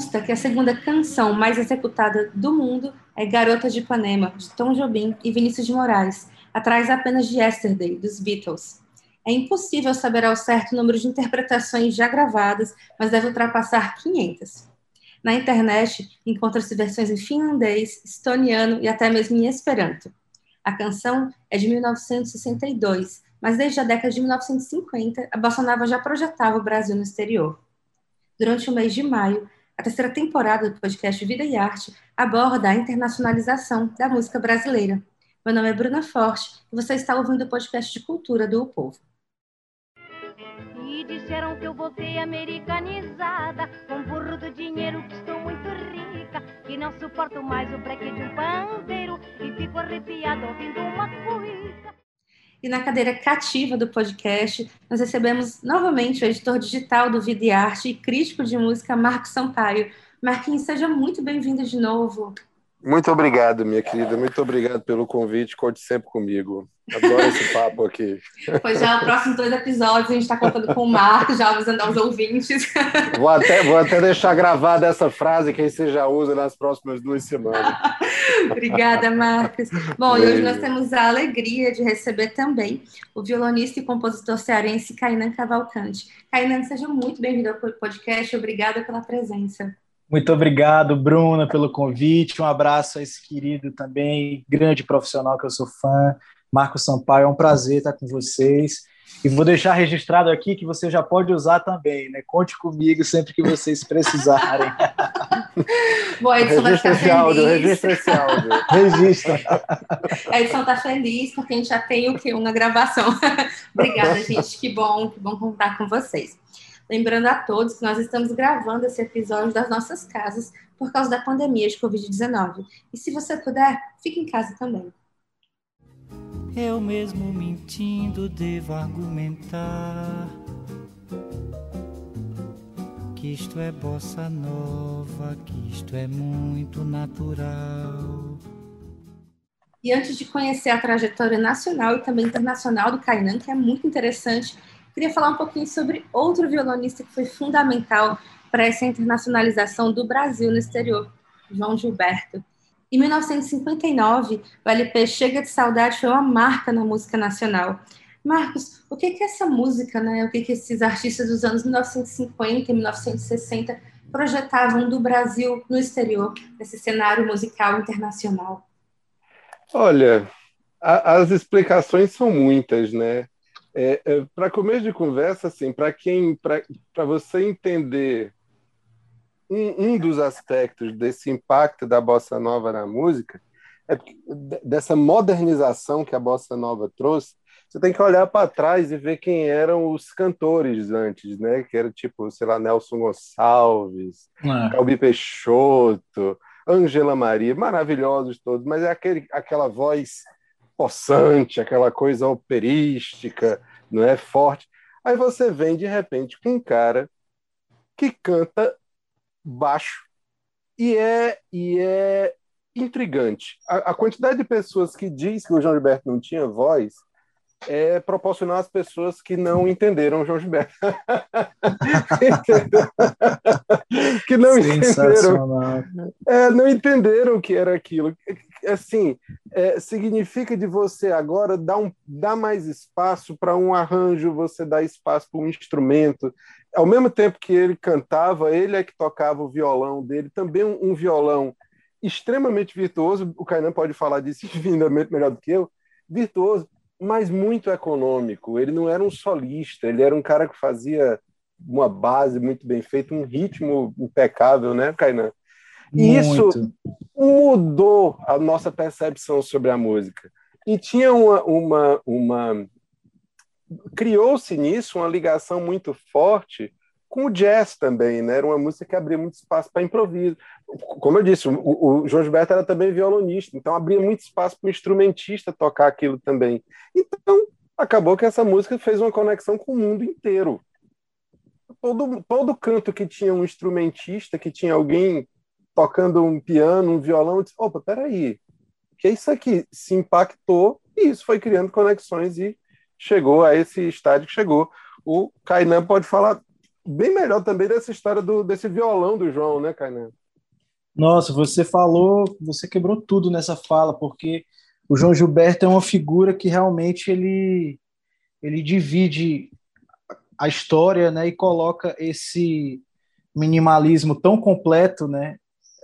consta que a segunda canção mais executada do mundo é Garota de Ipanema, de Tom Jobim e Vinícius de Moraes, atrás apenas de Yesterday, dos Beatles. É impossível saber ao certo o número de interpretações já gravadas, mas deve ultrapassar 500. Na internet, encontra-se versões em finlandês, estoniano e até mesmo em esperanto. A canção é de 1962, mas desde a década de 1950, a Bossa Nova já projetava o Brasil no exterior. Durante o mês de maio, a terceira temporada do podcast Vida e Arte aborda a internacionalização da música brasileira. Meu nome é Bruna Forte e você está ouvindo o podcast de cultura do o Povo. E disseram que eu voltei americanizada, com burro do dinheiro que estou muito rica, que não suporto mais o breque de um pandeiro e fico arrepiada ouvindo uma cuica. E na cadeira cativa do podcast, nós recebemos novamente o editor digital do Vida e Arte e crítico de música, Marcos Sampaio. Marquinhos, seja muito bem-vindo de novo. Muito obrigado, minha querida. Muito obrigado pelo convite. Conte sempre comigo. Adoro esse papo aqui. Pois já, os próximos dois episódios a gente está contando com o Marcos, já avisando aos ouvintes. Vou até, vou até deixar gravada essa frase que aí você já usa nas próximas duas semanas. Obrigada, Marcos. Bom, e hoje nós temos a alegria de receber também o violonista e compositor cearense Kainan Cavalcante. Kainan, seja muito bem-vindo ao podcast. Obrigada pela presença. Muito obrigado, Bruna, pelo convite. Um abraço a esse querido também, grande profissional que eu sou fã, Marco Sampaio. É um prazer estar com vocês. E vou deixar registrado aqui que você já pode usar também, né? Conte comigo sempre que vocês precisarem. Bom, a edição registra vai esse áudio, registra esse áudio. registra. A edição está feliz porque a gente já tem o que? Uma gravação. Obrigada, gente. Que bom, que bom contar com vocês. Lembrando a todos que nós estamos gravando esse episódio das nossas casas por causa da pandemia de Covid-19. E se você puder, fique em casa também. Eu mesmo mentindo devo argumentar que isto é bossa nova, que isto é muito natural. E antes de conhecer a trajetória nacional e também internacional do Kainan, que é muito interessante, queria falar um pouquinho sobre outro violonista que foi fundamental para essa internacionalização do Brasil no exterior, João Gilberto. Em 1959, o LP Chega de Saudade foi uma marca na música nacional. Marcos, o que que essa música, né, o que que esses artistas dos anos 1950 e 1960 projetavam do Brasil no exterior, nesse cenário musical internacional? Olha, a, as explicações são muitas, né? É, é, para começo de conversa, assim, para quem, para você entender um, um, dos aspectos desse impacto da bossa nova na música, é dessa modernização que a bossa nova trouxe, você tem que olhar para trás e ver quem eram os cantores antes, né? Que era tipo, sei lá, Nelson Gonçalves, é. Calbi Peixoto, Angela Maria, maravilhosos todos, mas é aquele, aquela voz possante, aquela coisa operística, não é forte. Aí você vem de repente com um cara que canta baixo e é e é intrigante. A, a quantidade de pessoas que diz que o João Gilberto não tinha voz é proporcional às pessoas que não entenderam o João Gilberto. que não entenderam. É, não entenderam o que era aquilo assim, é, significa de você agora dar, um, dar mais espaço para um arranjo, você dá espaço para um instrumento. Ao mesmo tempo que ele cantava, ele é que tocava o violão dele, também um, um violão extremamente virtuoso, o Kainan pode falar disso infinitamente melhor do que eu, virtuoso, mas muito econômico. Ele não era um solista, ele era um cara que fazia uma base muito bem feita, um ritmo impecável, né, Kainan? E isso mudou a nossa percepção sobre a música. E tinha uma. uma, uma... Criou-se nisso uma ligação muito forte com o jazz também, né? Era uma música que abria muito espaço para improviso. Como eu disse, o, o João Gilberto era também violonista, então abria muito espaço para o instrumentista tocar aquilo também. Então, acabou que essa música fez uma conexão com o mundo inteiro. Todo, todo canto que tinha um instrumentista, que tinha alguém tocando um piano, um violão, disse, opa, peraí, que é isso aqui? Se impactou e isso foi criando conexões e chegou a esse estádio que chegou. O Kainan pode falar bem melhor também dessa história do, desse violão do João, né, Kainan? Nossa, você falou, você quebrou tudo nessa fala, porque o João Gilberto é uma figura que realmente ele, ele divide a história, né, e coloca esse minimalismo tão completo, né,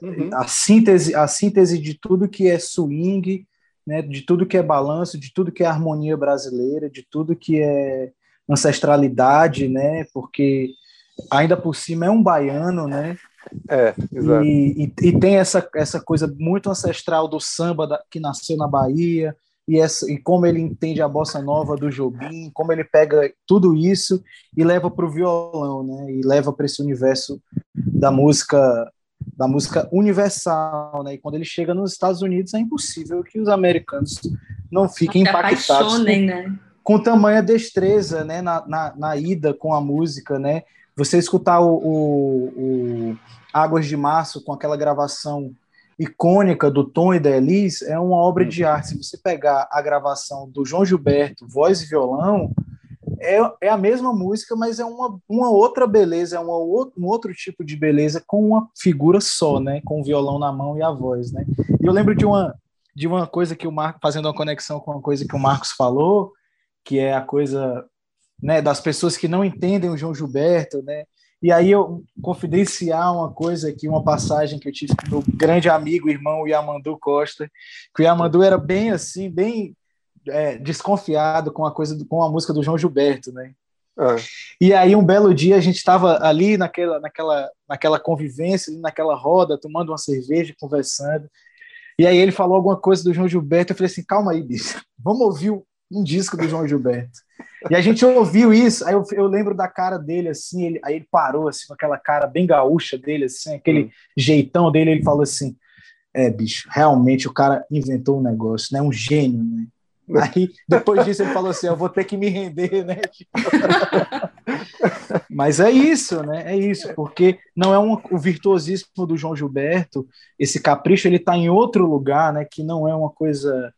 uhum. a síntese, a síntese de tudo que é swing, né, de tudo que é balanço, de tudo que é harmonia brasileira, de tudo que é ancestralidade, né, porque ainda por cima é um baiano, né, é, exato. E, e, e, tem essa, essa coisa muito ancestral do samba da, que nasceu na Bahia, e, essa, e como ele entende a bossa nova do Jobim, como ele pega tudo isso e leva para o violão, né? E leva para esse universo da música da música universal, né? E quando ele chega nos Estados Unidos é impossível que os americanos não fiquem impactados com, né? com tamanha destreza, né? Na, na, na, ida com a música, né? Você escutar o, o, o Águas de Março com aquela gravação icônica do Tom e da Elis é uma obra de uhum. arte. Se você pegar a gravação do João Gilberto, voz e violão, é, é a mesma música, mas é uma, uma outra beleza, é uma, um outro tipo de beleza com uma figura só, né? Com o violão na mão e a voz, né? E eu lembro de uma, de uma coisa que o Marcos, fazendo uma conexão com uma coisa que o Marcos falou, que é a coisa né, das pessoas que não entendem o João Gilberto, né? E aí eu confidenciar uma coisa aqui, uma passagem que eu tive com meu grande amigo, irmão Yamandu Costa, que o Yamandu era bem assim, bem é, desconfiado com a coisa, com a música do João Gilberto, né? Ah. E aí um belo dia a gente estava ali naquela, naquela, naquela convivência, naquela roda, tomando uma cerveja, conversando. E aí ele falou alguma coisa do João Gilberto. Eu falei assim, calma aí, bicho, vamos ouvir um disco do João Gilberto. E a gente ouviu isso, aí eu, eu lembro da cara dele, assim, ele, aí ele parou, assim, com aquela cara bem gaúcha dele, assim, aquele hum. jeitão dele, ele falou assim, é, bicho, realmente o cara inventou um negócio, né, um gênio, né? Aí, depois disso, ele falou assim: Eu vou ter que me render, né? Mas é isso, né? É isso, porque não é um, o virtuosismo do João Gilberto, esse capricho, ele está em outro lugar, né? Que não é uma coisa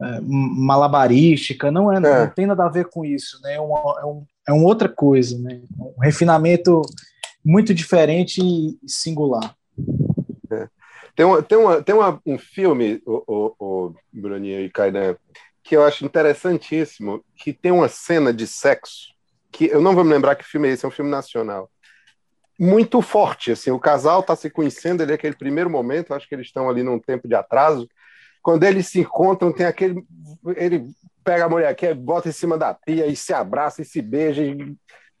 é, malabarística, não é, é, não tem nada a ver com isso, né? É uma, é, um, é uma outra coisa, né? Um refinamento muito diferente e singular. É. Tem, uma, tem, uma, tem uma, um filme, o, o, o Bruninho e Kainan, que eu acho interessantíssimo, que tem uma cena de sexo, que eu não vou me lembrar que filme é esse, é um filme nacional, muito forte, assim, o casal está se conhecendo, ele é aquele primeiro momento, acho que eles estão ali num tempo de atraso, quando eles se encontram, tem aquele. Ele pega a mulher aqui, bota em cima da pia e se abraça e se beija e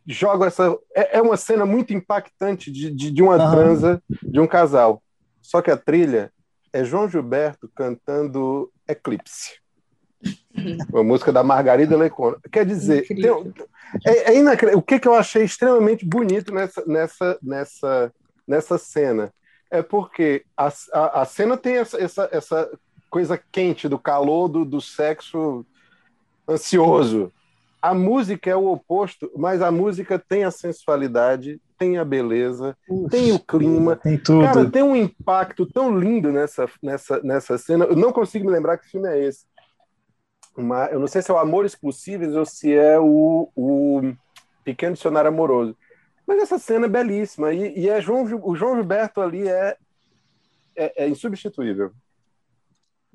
joga essa. É, é uma cena muito impactante de, de, de uma uhum. transa de um casal. Só que a trilha é João Gilberto cantando Eclipse. Uma música da Margarida Lecona. Quer dizer, tem, é, é o que, que eu achei extremamente bonito nessa, nessa, nessa, nessa cena é porque a, a, a cena tem essa, essa, essa coisa quente, do calor do, do sexo ansioso. A música é o oposto, mas a música tem a sensualidade, tem a beleza, tem o clima. Tem tudo. Cara, tem um impacto tão lindo nessa, nessa, nessa cena. Eu não consigo me lembrar que filme é esse. Uma, eu não sei se é o Amores Possíveis ou se é o, o Pequeno Dicionário Amoroso. Mas essa cena é belíssima. E, e é João, o João Gilberto ali é, é, é insubstituível.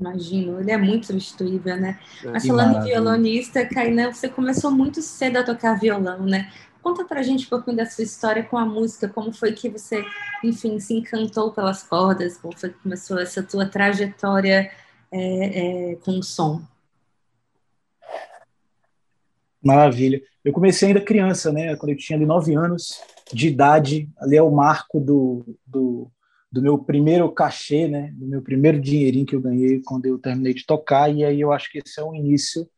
Imagino, ele é muito substituível, né? É, Mas falando em violonista, Kainan, você começou muito cedo a tocar violão, né? Conta pra gente um pouquinho da sua história com a música, como foi que você, enfim, se encantou pelas cordas, como foi que começou essa tua trajetória é, é, com o som. Maravilha. Eu comecei ainda criança, né? Quando eu tinha ali nove anos de idade, ali é o marco do, do do meu primeiro cachê, né, do meu primeiro dinheirinho que eu ganhei quando eu terminei de tocar, e aí eu acho que esse é o início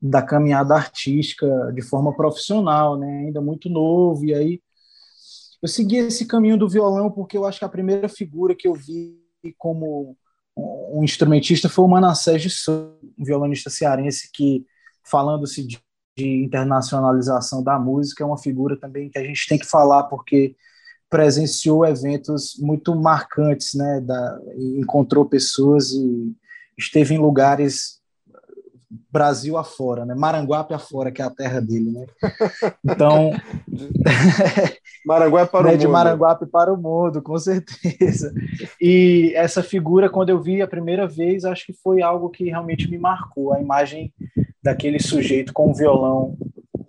da caminhada artística de forma profissional, né, ainda muito novo, e aí eu segui esse caminho do violão porque eu acho que a primeira figura que eu vi como um instrumentista foi o Manassés de Souza, um violonista cearense que, falando-se de, de internacionalização da música, é uma figura também que a gente tem que falar porque presenciou eventos muito marcantes, né? Da, encontrou pessoas e esteve em lugares Brasil afora, né? Maranguape afora, que é a terra dele, né? Então, Maranguape para né, o mundo. De Maranguape para o mundo, com certeza. E essa figura, quando eu vi a primeira vez, acho que foi algo que realmente me marcou. A imagem daquele sujeito com o violão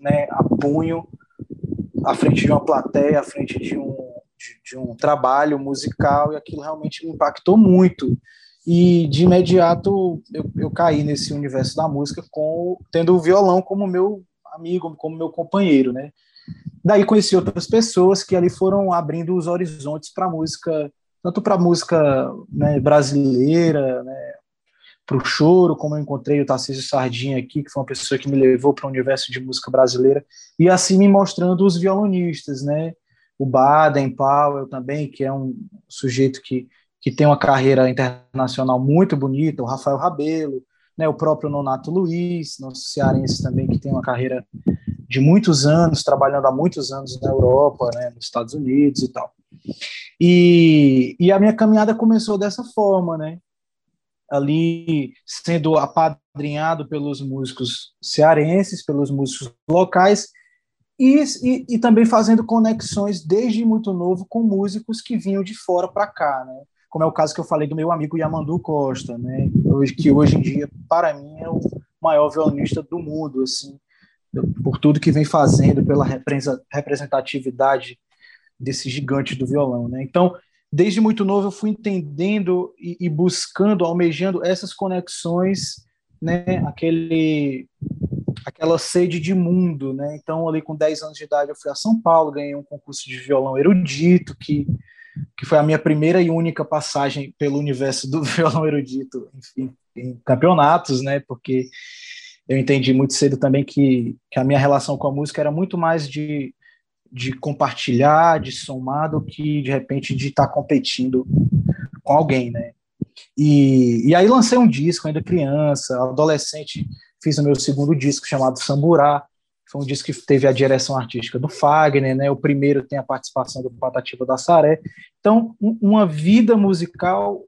né, a punho, à frente de uma plateia, à frente de um, de, de um trabalho musical, e aquilo realmente me impactou muito. E de imediato eu, eu caí nesse universo da música com tendo o violão como meu amigo, como meu companheiro, né? Daí conheci outras pessoas que ali foram abrindo os horizontes para música, tanto para música né, brasileira, né, para o choro, como eu encontrei o Tarcísio Sardinha aqui, que foi uma pessoa que me levou para o universo de música brasileira, e assim me mostrando os violonistas, né? O Baden Powell também, que é um sujeito que, que tem uma carreira internacional muito bonita, o Rafael Rabelo, né? o próprio Nonato Luiz, nosso cearense também, que tem uma carreira de muitos anos, trabalhando há muitos anos na Europa, né, nos Estados Unidos e tal. E, e a minha caminhada começou dessa forma, né? Ali sendo apadrinhado pelos músicos cearenses, pelos músicos locais, e, e, e também fazendo conexões desde muito novo com músicos que vinham de fora para cá, né? Como é o caso que eu falei do meu amigo Yamandu Costa, né? Que hoje em dia, para mim, é o maior violonista do mundo, assim por tudo que vem fazendo, pela representatividade desse gigante do violão, né? Então, desde muito novo eu fui entendendo e, e buscando, almejando essas conexões, né? Aquele aquela sede de mundo, né? Então, ali com 10 anos de idade, eu fui a São Paulo, ganhei um concurso de violão erudito, que, que foi a minha primeira e única passagem pelo universo do violão erudito, enfim, em campeonatos, né? Porque eu entendi muito cedo também que, que a minha relação com a música era muito mais de, de compartilhar, de somar, do que de repente de estar tá competindo com alguém, né? E, e aí lancei um disco ainda criança, adolescente, fiz o meu segundo disco chamado Samburá, foi um disco que teve a direção artística do Fagner, né? O primeiro tem a participação do Patativa da Saré. Então, um, uma vida musical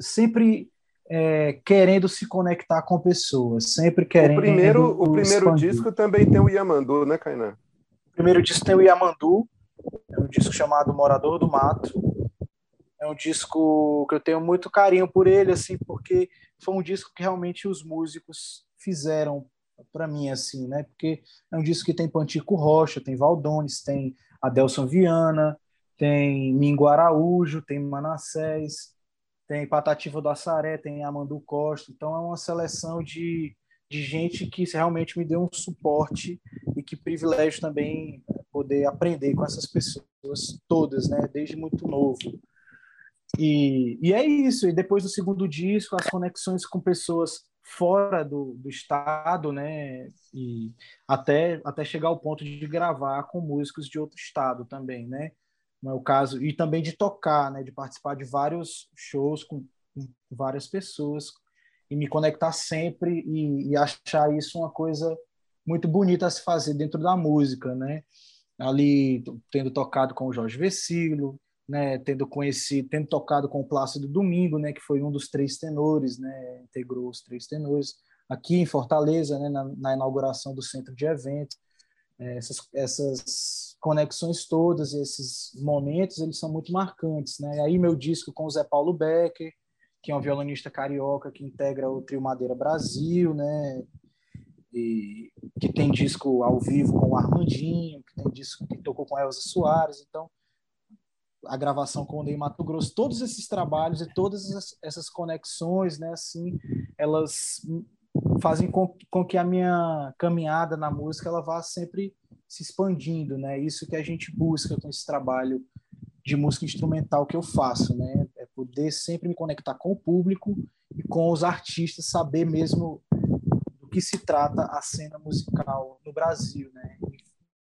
sempre é, querendo se conectar com pessoas, sempre querendo. O primeiro, o primeiro disco também tem o Yamandu, né, Kainan? O primeiro disco tem o Yamandu, é um disco chamado Morador do Mato. É um disco que eu tenho muito carinho por ele, assim, porque foi um disco que realmente os músicos fizeram para mim, assim, né? Porque é um disco que tem Pantico Rocha, tem Valdones, tem Adelson Viana, tem Mingo Araújo, tem Manassés, tem Patativa do Assaré, tem Amandu Costa, então é uma seleção de, de gente que realmente me deu um suporte e que privilégio também poder aprender com essas pessoas todas, né, desde muito novo. E, e é isso, e depois do segundo disco, as conexões com pessoas fora do, do estado, né, e até, até chegar ao ponto de gravar com músicos de outro estado também, né, não é o caso. E também de tocar, né, de participar de vários shows com, com várias pessoas e me conectar sempre e, e, achar isso uma coisa muito bonita a se fazer dentro da música, né? Ali tendo tocado com o Jorge Vecilo, né, tendo conhecido, tendo tocado com o Plácido Domingo, né, que foi um dos três tenores, né, integrou os três tenores aqui em Fortaleza, né, na, na inauguração do centro de eventos. É, essas, essas conexões todas, esses momentos, eles são muito marcantes, né? Aí meu disco com o Zé Paulo Becker, que é um violonista carioca que integra o Trio Madeira Brasil, né? E que tem disco ao vivo com o Armandinho, que tem disco que tocou com Elza Soares, então a gravação com o Ney Mato Grosso, todos esses trabalhos e todas essas conexões, né, assim, elas fazem com, com que a minha caminhada na música ela vá sempre se expandindo, né? Isso que a gente busca com esse trabalho de música instrumental que eu faço, né? É poder sempre me conectar com o público e com os artistas, saber mesmo do que se trata a cena musical no Brasil, né?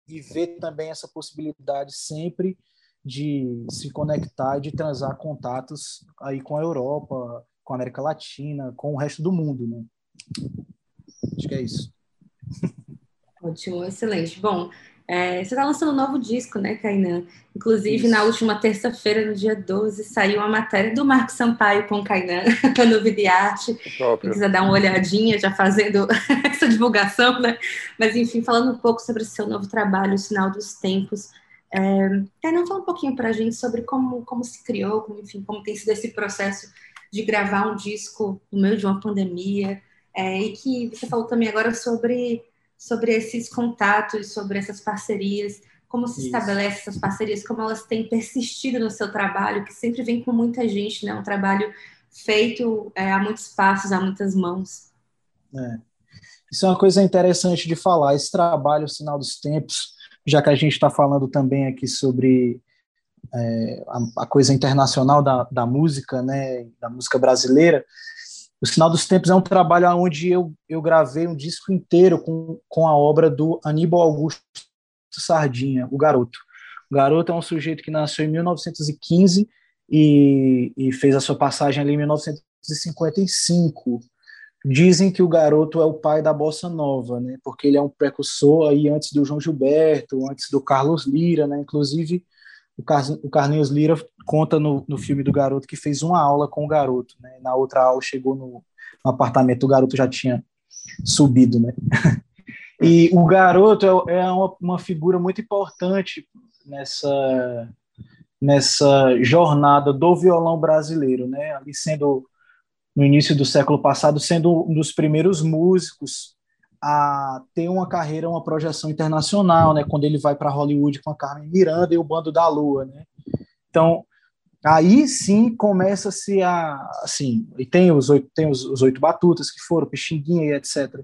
E, ver também essa possibilidade sempre de se conectar e de transar contatos aí com a Europa, com a América Latina, com o resto do mundo, né? Acho que é isso. Ótimo, excelente. Bom, é, você está lançando um novo disco, né, Kainan? Inclusive, Isso. na última terça-feira, no dia 12, saiu uma matéria do Marco Sampaio com Kainan no Videarte. Quem quiser dar uma olhadinha, já fazendo essa divulgação, né? Mas, enfim, falando um pouco sobre o seu novo trabalho, O Sinal dos Tempos. É, não fala um pouquinho para a gente sobre como, como se criou, como, enfim, como tem sido esse processo de gravar um disco no meio de uma pandemia, é, e que você falou também agora sobre, sobre esses contatos, sobre essas parcerias, como se Isso. estabelece essas parcerias, como elas têm persistido no seu trabalho, que sempre vem com muita gente, né? Um trabalho feito é, a muitos passos, a muitas mãos. É. Isso é uma coisa interessante de falar. Esse trabalho, Sinal dos Tempos, já que a gente está falando também aqui sobre é, a, a, coisa internacional da, da música, né, da música brasileira, o Sinal dos Tempos é um trabalho onde eu, eu gravei um disco inteiro com, com a obra do Aníbal Augusto Sardinha, o Garoto. O Garoto é um sujeito que nasceu em 1915 e, e fez a sua passagem ali em 1955 Dizem que o garoto é o pai da bossa nova, né? Porque ele é um precursor aí antes do João Gilberto, antes do Carlos Lira, né? Inclusive o, Car o Carlinhos Lira conta no, no filme do garoto que fez uma aula com o garoto, né? Na outra aula chegou no, no apartamento, o garoto já tinha subido, né? E o garoto é, é uma, uma figura muito importante nessa nessa jornada do violão brasileiro, né? Ali sendo no início do século passado, sendo um dos primeiros músicos a ter uma carreira, uma projeção internacional, né? Quando ele vai para Hollywood com a Carmen Miranda e o Bando da Lua, né? Então, aí sim começa-se a, assim, e tem os oito, tem os, os oito batutas que foram, Pixinguinha e etc.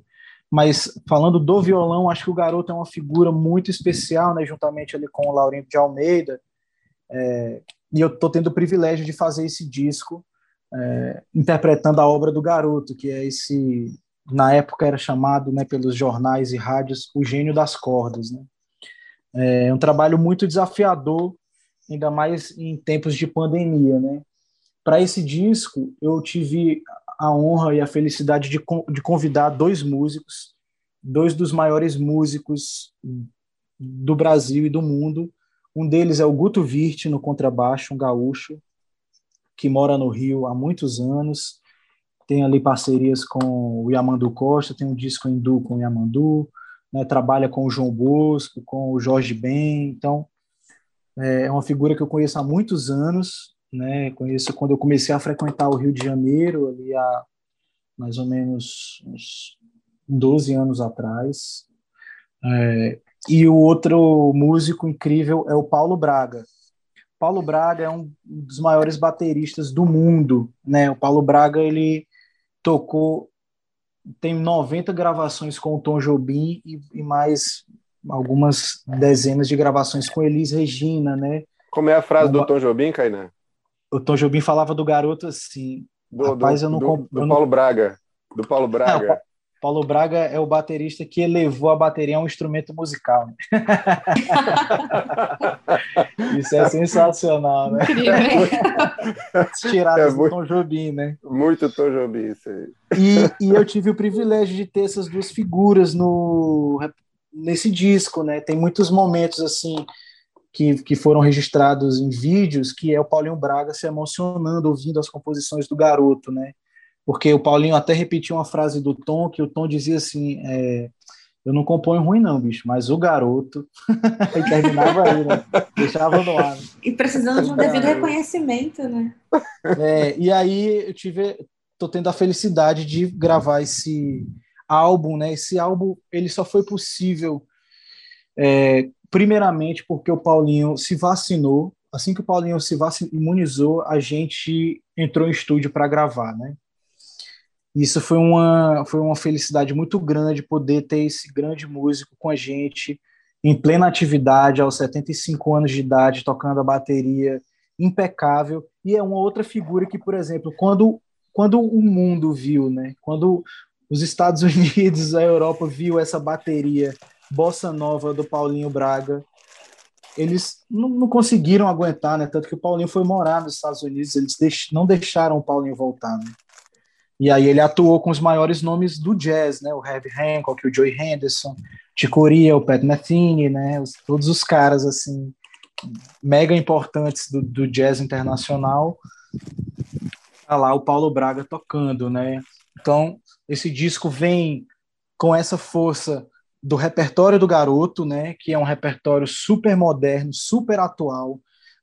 Mas falando do violão, acho que o garoto é uma figura muito especial, né? Juntamente ali com o Laurindo de Almeida, é, e eu estou tendo o privilégio de fazer esse disco é, interpretando a obra do garoto, que é esse, na época era chamado, né, pelos jornais e rádios, o gênio das cordas, né? É um trabalho muito desafiador, ainda mais em tempos de pandemia, né? Para esse disco, eu tive a honra e a felicidade de, de convidar dois músicos, dois dos maiores músicos do Brasil e do mundo. Um deles é o Guto Virt, no contrabaixo, um gaúcho, que mora no Rio há muitos anos, tem ali parcerias com o Yamandu Costa, tem um disco hindu com o Yamandu, né, trabalha com o João Bosco, com o Jorge Ben, então é, é uma figura que eu conheço há muitos anos, né, conheço quando eu comecei a frequentar o Rio de Janeiro, ali há mais ou menos uns 12 anos atrás, é, e o outro músico incrível é o Paulo Braga, Paulo Braga é um dos maiores bateristas do mundo, né? O Paulo Braga ele tocou tem 90 gravações com o Tom Jobim e, e mais algumas dezenas de gravações com Elis Regina, né? Como é a frase do Tom Jobim, Kainan? O Tom Jobim falava do garoto assim. Do, rapaz, do, eu não, do, do eu Paulo não... Braga. Do Paulo Braga. Não, Paulo Braga é o baterista que elevou a bateria a um instrumento musical. Né? isso é sensacional, né? Tiradas é muito, do Tom Jobim, né? Muito Tom Jobim, isso aí. E, e eu tive o privilégio de ter essas duas figuras no, nesse disco, né? Tem muitos momentos, assim, que, que foram registrados em vídeos, que é o Paulinho Braga se emocionando ouvindo as composições do garoto, né? Porque o Paulinho até repetiu uma frase do Tom, que o Tom dizia assim, é, eu não componho ruim não, bicho, mas o garoto, e terminava aí, né? Deixava no ar. E precisando de um devido reconhecimento, né? É, e aí eu tive, tô tendo a felicidade de gravar esse álbum, né? Esse álbum, ele só foi possível, é, primeiramente porque o Paulinho se vacinou, assim que o Paulinho se vacinou, imunizou, a gente entrou em estúdio para gravar, né? Isso foi uma, foi uma felicidade muito grande poder ter esse grande músico com a gente em plena atividade, aos 75 anos de idade, tocando a bateria impecável. E é uma outra figura que, por exemplo, quando, quando o mundo viu, né, quando os Estados Unidos, a Europa viu essa bateria bossa nova do Paulinho Braga, eles não, não, conseguiram aguentar, né? Tanto que o Paulinho foi morar nos Estados Unidos, eles deix, não deixaram o Paulinho voltar. Né? E aí ele atuou com os maiores nomes do jazz, né? O Herbie Hancock, o Joey Henderson, Ticoria, o Pat Metheny, né? Os, todos os caras, assim, mega importantes do, do jazz internacional. Tá lá o Paulo Braga tocando, né? Então, esse disco vem com essa força do repertório do garoto, né, que é um repertório super moderno, super atual.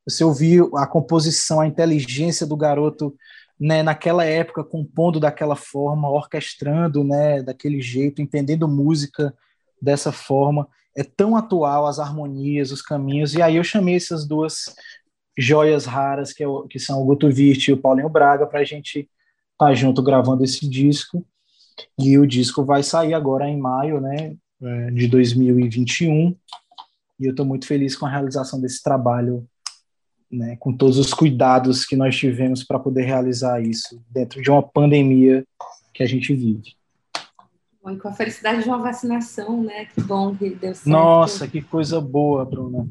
Você ouviu a composição, a inteligência do garoto né, naquela época, compondo daquela forma, orquestrando né, daquele jeito, entendendo música dessa forma. É tão atual as harmonias, os caminhos. E aí eu chamei essas duas joias raras, que, é o, que são o Guto Virt e o Paulinho Braga, para a gente estar tá junto gravando esse disco. E o disco vai sair agora em maio né, é, de 2021. E eu estou muito feliz com a realização desse trabalho né, com todos os cuidados que nós tivemos para poder realizar isso dentro de uma pandemia que a gente vive. Bom, e com a felicidade de uma vacinação, né? Que bom que deu certo. Nossa, que coisa boa, Bruna.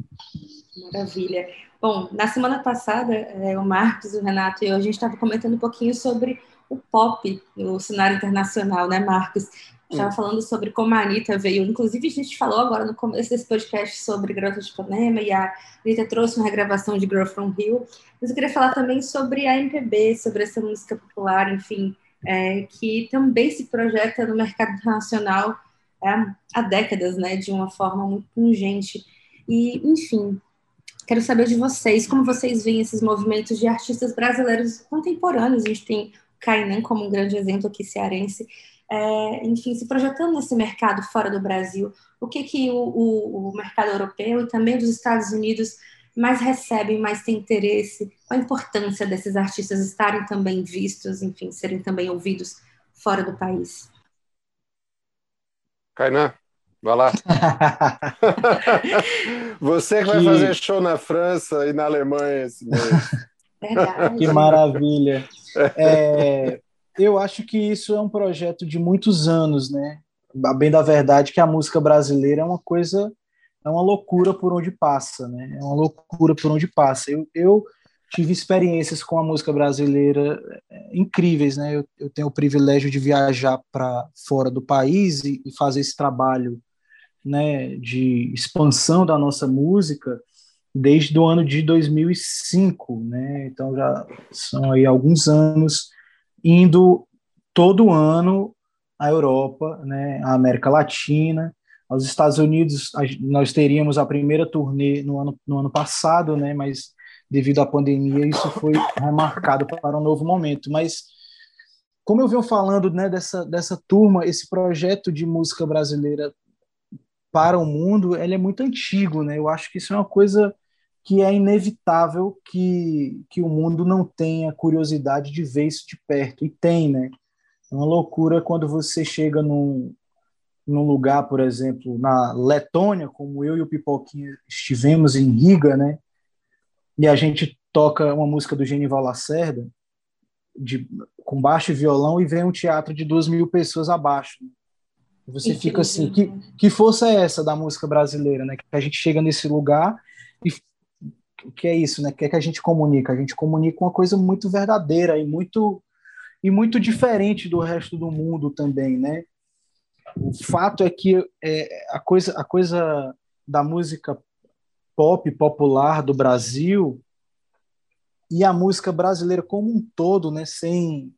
Maravilha. Bom, na semana passada, é, o Marcos, o Renato e eu, a gente estava comentando um pouquinho sobre o pop no cenário internacional, né, Marcos? Estava falando sobre como a Anitta veio. Inclusive, a gente falou agora no começo desse podcast sobre Garota de Ipanema e a Anitta trouxe uma regravação de Girl From Hill. Mas eu queria falar também sobre a MPB, sobre essa música popular, enfim, é, que também se projeta no mercado internacional é, há décadas, né, de uma forma muito pungente. E, enfim, quero saber de vocês, como vocês veem esses movimentos de artistas brasileiros contemporâneos. A gente tem o Kainan como um grande exemplo aqui cearense, é, enfim, se projetando nesse mercado fora do Brasil, o que, que o, o, o, mercado europeu e também dos Estados Unidos mais recebem, mais tem interesse, qual a importância desses artistas estarem também vistos, enfim, serem também ouvidos fora do país? Kainan, vai lá. Você que vai fazer show na França e na Alemanha esse mês. Verdade. Que maravilha. É, eu acho que isso é um projeto de muitos anos, né? A bem da verdade que a música brasileira é uma coisa, é uma loucura por onde passa, né? É uma loucura por onde passa. Eu, eu tive experiências com a música brasileira é, incríveis, né? Eu, eu tenho o privilégio de viajar para fora do país e, e fazer esse trabalho, né, de expansão da nossa música desde o ano de 2005, né? Então já são aí alguns anos indo todo ano à Europa, né, à América Latina, aos Estados Unidos. Nós teríamos a primeira turnê no ano, no ano passado, né, mas devido à pandemia isso foi remarcado para um novo momento. Mas como eu venho falando né, dessa, dessa turma, esse projeto de música brasileira para o mundo, ele é muito antigo, né? Eu acho que isso é uma coisa que é inevitável que, que o mundo não tenha curiosidade de ver isso de perto. E tem, né? É uma loucura quando você chega num, num lugar, por exemplo, na Letônia, como eu e o Pipoquinha estivemos em Riga, né? E a gente toca uma música do Genival Lacerda, de, com baixo e violão, e vem um teatro de duas mil pessoas abaixo. Você Entendi. fica assim, que, que força é essa da música brasileira, né? Que a gente chega nesse lugar que é isso, né? O que é que a gente comunica? A gente comunica uma coisa muito verdadeira e muito e muito diferente do resto do mundo também, né? O fato é que é, a coisa a coisa da música pop popular do Brasil e a música brasileira como um todo, né? Sem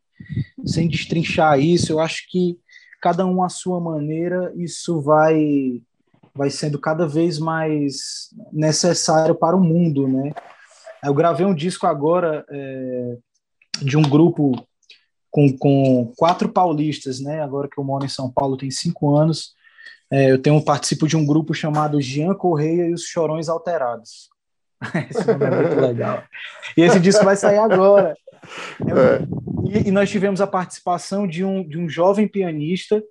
sem destrinchar isso, eu acho que cada um à sua maneira isso vai vai sendo cada vez mais necessário para o mundo, né? Eu gravei um disco agora é, de um grupo com, com quatro paulistas, né? Agora que eu moro em São Paulo tem cinco anos, é, eu tenho participo de um grupo chamado Jean Correia e os Chorões Alterados. esse nome é muito legal. E esse disco vai sair agora. É, e, e, nós tivemos a participação de um, de um jovem pianista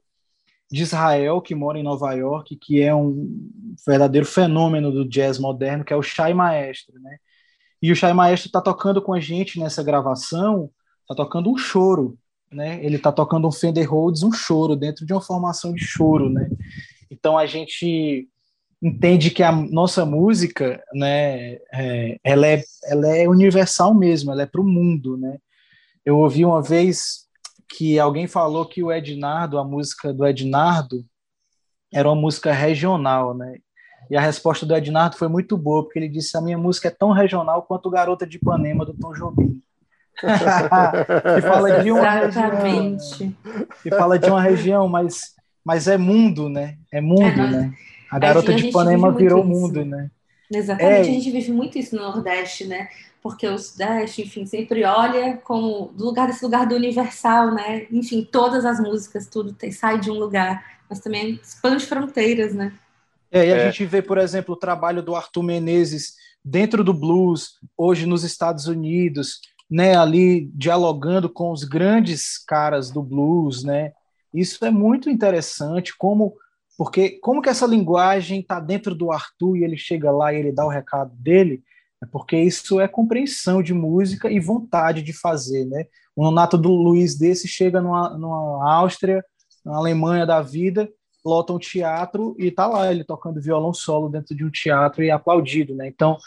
de Israel, que mora em Nova York, que é um verdadeiro fenômeno do jazz moderno, que é o Shai Maestro, né? E o Shai Maestro está tocando com a gente nessa gravação, está tocando um choro, né? Ele está tocando um Fender Rhodes, um choro, dentro de uma formação de choro, né? Então a gente entende que a nossa música, né, é, ela, é, ela é universal mesmo, ela é para o mundo, né? Eu ouvi uma vez que alguém falou que o Ednardo, a música do Ednardo, era uma música regional, né? E a resposta do Ednardo foi muito boa, porque ele disse: a minha música é tão regional quanto Garota de Ipanema do Tom Jobim. que fala de uma Exatamente. região, que fala de uma região, mas mas é mundo, né? É mundo, é, né? A garota a de Ipanema virou mundo, né? Exatamente, é. a gente vive muito isso no Nordeste, né? Porque o Sudeste, enfim, sempre olha como do lugar desse lugar do universal, né? Enfim, todas as músicas, tudo tem, sai de um lugar, mas também expande fronteiras, né? É, e a é. gente vê, por exemplo, o trabalho do Arthur Menezes dentro do blues, hoje nos Estados Unidos, né, ali dialogando com os grandes caras do blues, né? Isso é muito interessante, como porque como que essa linguagem está dentro do Arthur e ele chega lá e ele dá o recado dele, é porque isso é compreensão de música e vontade de fazer, né? O Nonato do Luiz desse chega numa, numa Áustria, na Alemanha da vida, lota um teatro e tá lá ele tocando violão solo dentro de um teatro e aplaudido, né? Então,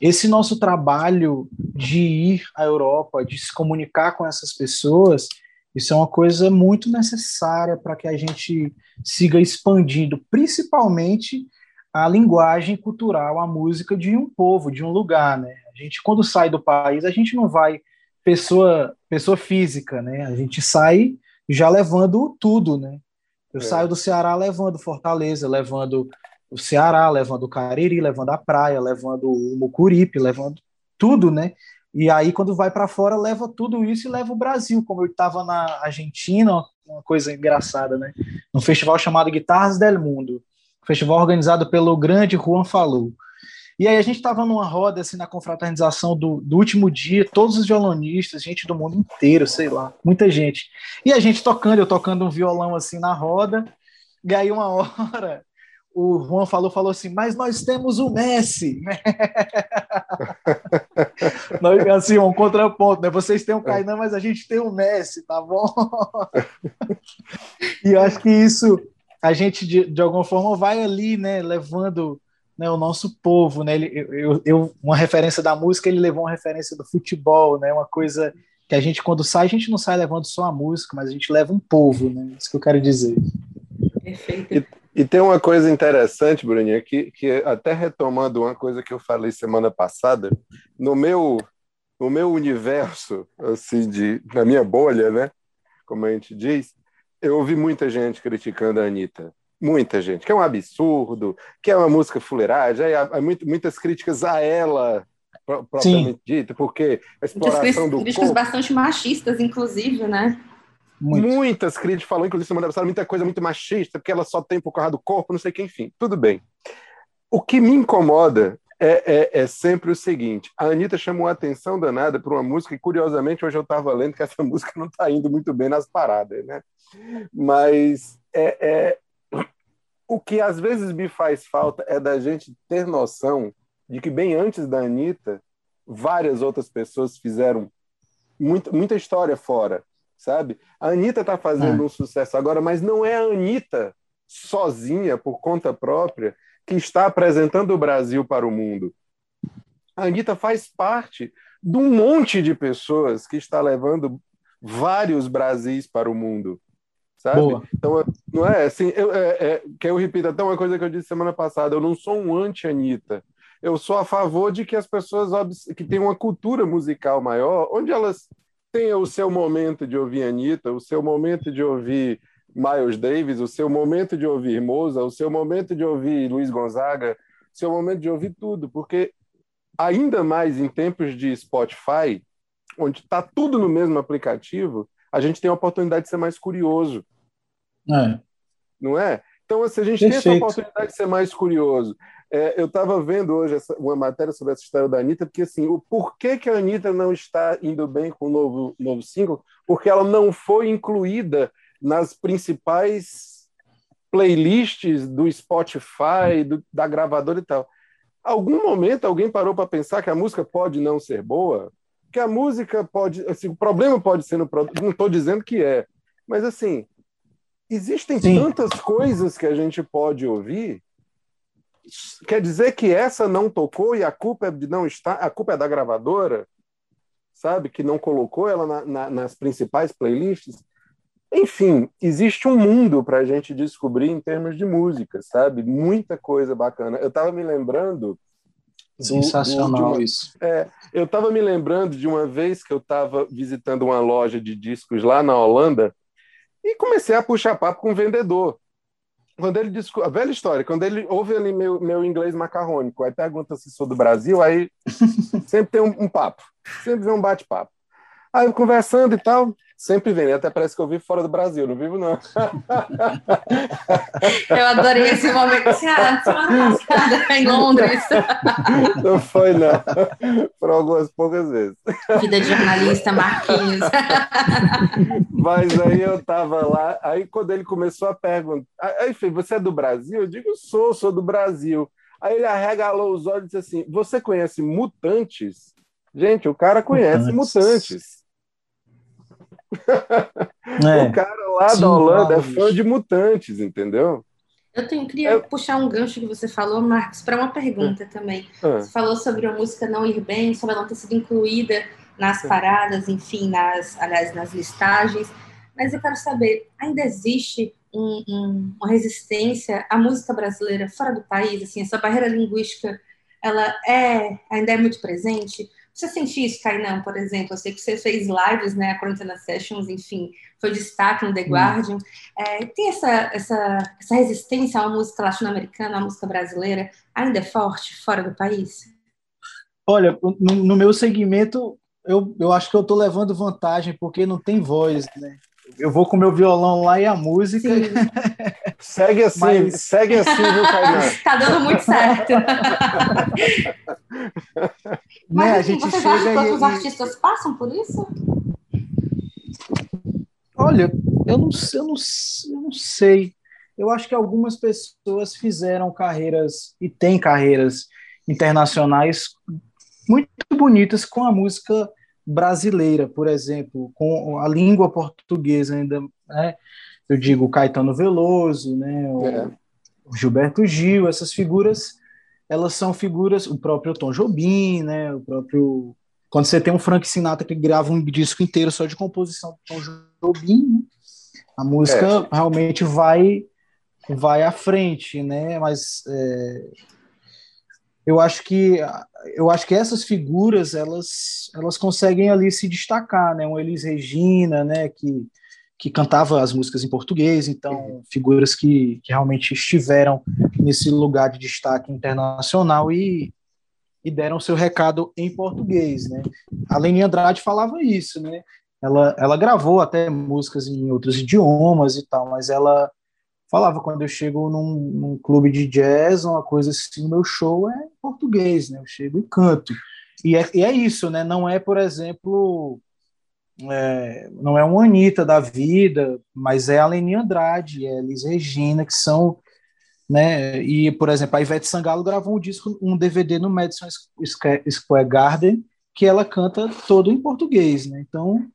esse nosso trabalho de ir à Europa, de se comunicar com essas pessoas, isso é uma coisa muito necessária para que a gente siga expandindo, principalmente a linguagem cultural, a música de um povo, de um lugar, né? A gente quando sai do país, a gente não vai pessoa pessoa física, né? A gente sai já levando tudo, né? Eu é. saio do Ceará levando Fortaleza, levando o Ceará, levando o Cariri, levando a praia, levando o Mucuripe, levando tudo, né? E aí, quando vai para fora, leva tudo isso e leva o Brasil. Como eu estava na Argentina, uma coisa engraçada, né? Num festival chamado Guitarras del Mundo, festival organizado pelo grande Juan Falou. E aí a gente estava numa roda, assim, na confraternização do, do último dia, todos os violonistas, gente do mundo inteiro, sei lá, muita gente. E a gente tocando, eu tocando um violão, assim, na roda, e aí uma hora o Juan falou, falou assim, mas nós temos o Messi. nós, assim, um contraponto, né? Vocês têm o Kainan, mas a gente tem o Messi, tá bom? e acho que isso, a gente, de, de alguma forma, vai ali, né, levando né, o nosso povo, né? Ele, eu, eu, uma referência da música, ele levou uma referência do futebol, né? Uma coisa que a gente, quando sai, a gente não sai levando só a música, mas a gente leva um povo, né? Isso que eu quero dizer. Perfeito. E, e tem uma coisa interessante, Bruninha, que, que até retomando uma coisa que eu falei semana passada, no meu no meu universo, assim, de, na minha bolha, né? Como a gente diz, eu ouvi muita gente criticando a Anitta muita gente, que é um absurdo, que é uma música fuleiragem, há, há muitas críticas a ela propriamente Sim. dita, porque a exploração do críticas corpo... bastante machistas, inclusive, né? Muito. Muitas críticas falam, inclusive, semana passada, muita coisa muito machista, porque ela só tem por causa do corpo, não sei o que, enfim, tudo bem. O que me incomoda é, é, é, sempre o seguinte: a Anitta chamou a atenção danada para uma música, e curiosamente hoje eu estava lendo que essa música não está indo muito bem nas paradas, né? Mas é, é, o que às vezes me faz falta é da gente ter noção de que, bem antes da Anitta, várias outras pessoas fizeram muito, muita história fora, sabe? A Anitta está fazendo é. um sucesso agora, mas não é a Anitta sozinha, por conta própria, que está apresentando o Brasil para o mundo. A Anitta faz parte de um monte de pessoas que está levando vários Brasis para o mundo sabe? Boa. Então, não é assim, eu, é, é, que eu repito até uma coisa que eu disse semana passada, eu não sou um anti-Anitta, eu sou a favor de que as pessoas que têm uma cultura musical maior, onde elas tenham o seu momento de ouvir Anitta, o seu momento de ouvir Miles Davis, o seu momento de ouvir Moza, o seu momento de ouvir Luiz Gonzaga, o seu momento de ouvir tudo, porque ainda mais em tempos de Spotify, onde está tudo no mesmo aplicativo, a gente tem a oportunidade de ser mais curioso. É. Não é? Então, se a gente Perfeito. tem essa oportunidade de ser mais curioso. É, eu estava vendo hoje essa, uma matéria sobre essa história da Anitta, porque assim, o porquê que a Anitta não está indo bem com o novo, novo single? Porque ela não foi incluída nas principais playlists do Spotify, do, da gravadora e tal. Algum momento alguém parou para pensar que a música pode não ser boa? Que a música pode. Assim, o problema pode ser no produto. Não estou dizendo que é. Mas assim, Existem Sim. tantas coisas que a gente pode ouvir. Quer dizer que essa não tocou e a culpa é de não estar, a culpa é da gravadora, sabe? Que não colocou ela na, na, nas principais playlists. Enfim, existe um mundo para a gente descobrir em termos de música, sabe? Muita coisa bacana. Eu estava me lembrando. Do, Sensacional uma, isso. É, eu estava me lembrando de uma vez que eu estava visitando uma loja de discos lá na Holanda e comecei a puxar papo com o vendedor. quando ele discute, a velha história, quando ele ouve ali meu, meu inglês macarrônico, aí pergunta se sou do Brasil, aí sempre tem um, um papo, sempre vem um bate-papo. Aí conversando e tal, sempre vem, né? até parece que eu vivo fora do Brasil, não vivo não. Eu adorei esse momento. Ah, semana passada em Londres. Não foi não, foram algumas poucas vezes. Vida de jornalista, Marquinhos. Mas aí eu tava lá, aí quando ele começou a perguntar, aí você é do Brasil? Eu digo, sou, sou do Brasil. Aí ele arregalou os olhos e disse assim, você conhece Mutantes? Gente, o cara conhece Mutantes. mutantes. É. O cara lá Sim, da Holanda é fã de mutantes, entendeu? Eu tenho, queria puxar um gancho que você falou, Marcos, para uma pergunta também. Ah. Você falou sobre a música não ir bem, sobre ela não ter sido incluída nas paradas, enfim, nas, aliás, nas listagens. Mas eu quero saber, ainda existe um, um, uma resistência à música brasileira fora do país? Assim, essa barreira linguística, ela é ainda é muito presente? Você sentiu isso, Kainan, por exemplo? Eu sei que você fez lives, né? A Quarantena Sessions, enfim, foi destaque no The. Guardian. É, tem essa, essa, essa resistência à música latino-americana, à música brasileira, ainda é forte fora do país? Olha, no, no meu segmento, eu, eu acho que eu estou levando vantagem, porque não tem voz, né? Eu vou com meu violão lá e a música. segue assim, Mas... segue assim, viu, Caio? tá dando muito certo. Mas né, a gente vocês chega acham que outros artistas passam por isso? Olha, eu não, eu, não, eu não sei. Eu acho que algumas pessoas fizeram carreiras e têm carreiras internacionais muito bonitas com a música brasileira, por exemplo, com a língua portuguesa ainda, né? Eu digo Caetano Veloso, né? O, é. Gilberto Gil, essas figuras, elas são figuras, o próprio Tom Jobim, né? O próprio quando você tem um Frank Sinatra que grava um disco inteiro só de composição do Tom Jobim, né? a música é. realmente vai vai à frente, né? Mas é, eu acho que eu acho que essas figuras elas elas conseguem ali se destacar, né? Um Elis Regina, né? Que que cantava as músicas em português, então figuras que, que realmente estiveram nesse lugar de destaque internacional e, e deram seu recado em português, né? A Leni Andrade falava isso, né? Ela, ela gravou até músicas em outros idiomas e tal, mas ela falava quando eu chego num, num, clube de jazz, uma coisa assim, meu show é português, né? Eu chego e canto. E é, e é isso, né? Não é, por exemplo, é, não é uma Anitta da vida, mas é a Leni Andrade, é a Liz Regina, que são, né? E, por exemplo, a Ivete Sangalo gravou um disco, um DVD no Madison Square Garden, que ela canta todo em português, né? Então,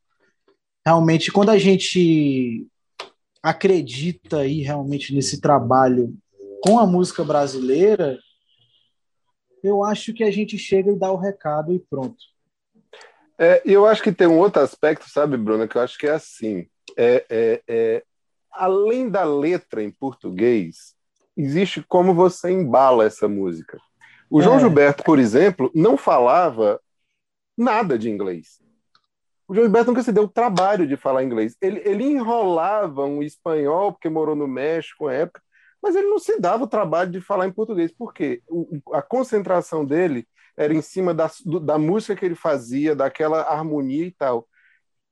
realmente, quando a gente acredita aí realmente nesse trabalho com a música brasileira, eu acho que a gente chega e dá o recado e pronto. É, eu acho que tem um outro aspecto, sabe, Bruna, que eu acho que é assim. É, é, é, além da letra em português, existe como você embala essa música. O João é. Gilberto, por exemplo, não falava nada de inglês. O João Gilberto nunca se deu o trabalho de falar inglês. Ele, ele enrolava um espanhol, porque morou no México na época, mas ele não se dava o trabalho de falar em português. Por quê? O, a concentração dele era em cima da, do, da música que ele fazia, daquela harmonia e tal.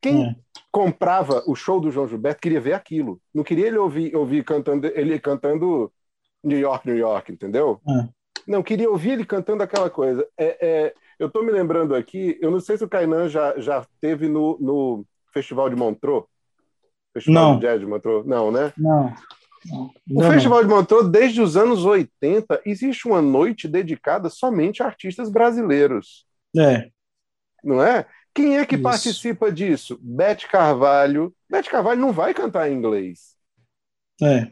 Quem é. comprava o show do João Gilberto queria ver aquilo. Não queria ele ouvir, ouvir cantando, ele cantando New York, New York, entendeu? É. Não, queria ouvir ele cantando aquela coisa. É, é eu estou me lembrando aqui, eu não sei se o Kainan já, já teve no, no Festival de Montreux. Festival não. de Jazz de Montreux. Não, né? Não. não. O não, Festival de Montreux, desde os anos 80, existe uma noite dedicada somente a artistas brasileiros. É. Não é? Quem é que Isso. participa disso? Beth Carvalho. Beth Carvalho não vai cantar em inglês. É.